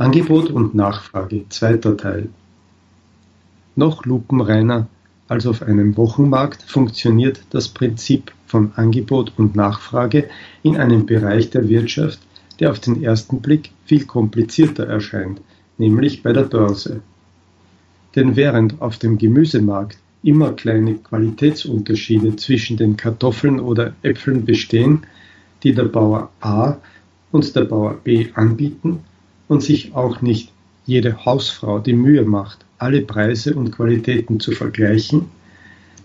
Angebot und Nachfrage zweiter Teil Noch lupenreiner als auf einem Wochenmarkt funktioniert das Prinzip von Angebot und Nachfrage in einem Bereich der Wirtschaft, der auf den ersten Blick viel komplizierter erscheint, nämlich bei der Börse. Denn während auf dem Gemüsemarkt immer kleine Qualitätsunterschiede zwischen den Kartoffeln oder Äpfeln bestehen, die der Bauer A und der Bauer B anbieten, und sich auch nicht jede Hausfrau die Mühe macht, alle Preise und Qualitäten zu vergleichen,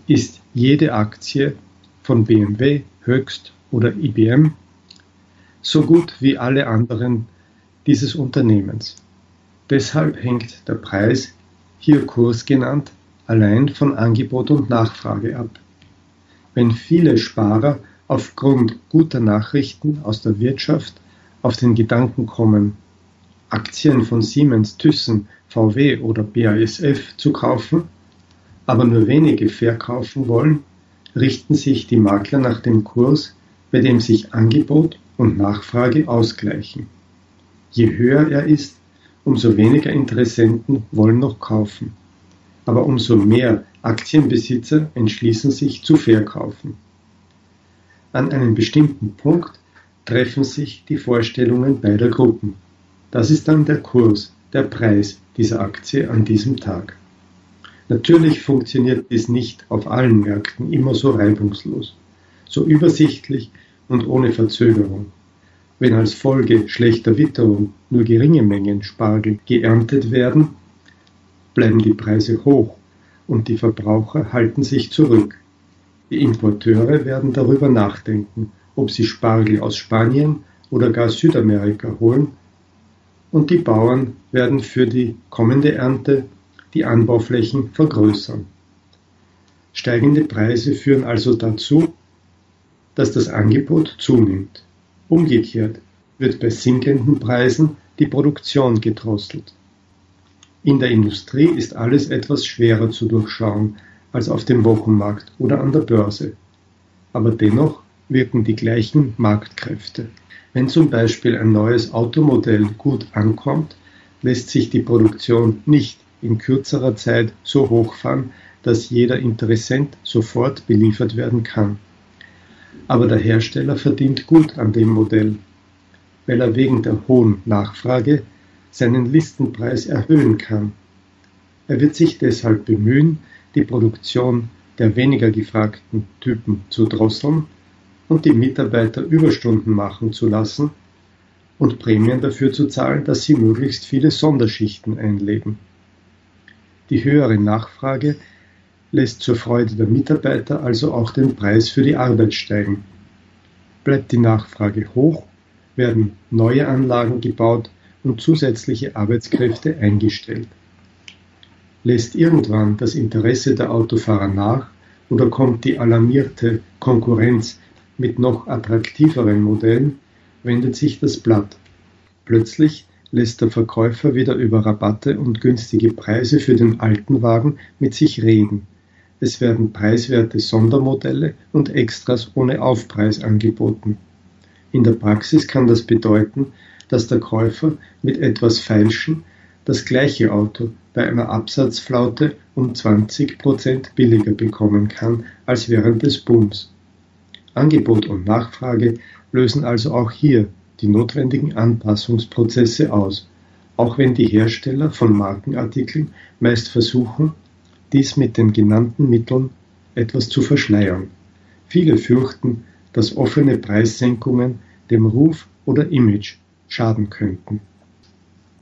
ist jede Aktie von BMW, Höchst oder IBM so gut wie alle anderen dieses Unternehmens. Deshalb hängt der Preis, hier Kurs genannt, allein von Angebot und Nachfrage ab. Wenn viele Sparer aufgrund guter Nachrichten aus der Wirtschaft auf den Gedanken kommen, Aktien von Siemens, Thyssen, VW oder BASF zu kaufen, aber nur wenige verkaufen wollen, richten sich die Makler nach dem Kurs, bei dem sich Angebot und Nachfrage ausgleichen. Je höher er ist, umso weniger Interessenten wollen noch kaufen, aber umso mehr Aktienbesitzer entschließen sich zu verkaufen. An einem bestimmten Punkt treffen sich die Vorstellungen beider Gruppen. Das ist dann der Kurs, der Preis dieser Aktie an diesem Tag. Natürlich funktioniert dies nicht auf allen Märkten immer so reibungslos, so übersichtlich und ohne Verzögerung. Wenn als Folge schlechter Witterung nur geringe Mengen Spargel geerntet werden, bleiben die Preise hoch und die Verbraucher halten sich zurück. Die Importeure werden darüber nachdenken, ob sie Spargel aus Spanien oder gar Südamerika holen und die Bauern werden für die kommende Ernte die Anbauflächen vergrößern. Steigende Preise führen also dazu, dass das Angebot zunimmt. Umgekehrt wird bei sinkenden Preisen die Produktion gedrosselt. In der Industrie ist alles etwas schwerer zu durchschauen als auf dem Wochenmarkt oder an der Börse. Aber dennoch wirken die gleichen Marktkräfte. Wenn zum Beispiel ein neues Automodell gut ankommt, lässt sich die Produktion nicht in kürzerer Zeit so hochfahren, dass jeder Interessent sofort beliefert werden kann. Aber der Hersteller verdient gut an dem Modell, weil er wegen der hohen Nachfrage seinen Listenpreis erhöhen kann. Er wird sich deshalb bemühen, die Produktion der weniger gefragten Typen zu drosseln und die Mitarbeiter Überstunden machen zu lassen und Prämien dafür zu zahlen, dass sie möglichst viele Sonderschichten einlegen. Die höhere Nachfrage lässt zur Freude der Mitarbeiter also auch den Preis für die Arbeit steigen. Bleibt die Nachfrage hoch, werden neue Anlagen gebaut und zusätzliche Arbeitskräfte eingestellt. Lässt irgendwann das Interesse der Autofahrer nach oder kommt die alarmierte Konkurrenz mit noch attraktiveren Modellen wendet sich das Blatt. Plötzlich lässt der Verkäufer wieder über Rabatte und günstige Preise für den alten Wagen mit sich reden. Es werden preiswerte Sondermodelle und Extras ohne Aufpreis angeboten. In der Praxis kann das bedeuten, dass der Käufer mit etwas Feilschen das gleiche Auto bei einer Absatzflaute um 20 Prozent billiger bekommen kann als während des Booms. Angebot und Nachfrage lösen also auch hier die notwendigen Anpassungsprozesse aus, auch wenn die Hersteller von Markenartikeln meist versuchen, dies mit den genannten Mitteln etwas zu verschleiern. Viele fürchten, dass offene Preissenkungen dem Ruf oder Image schaden könnten.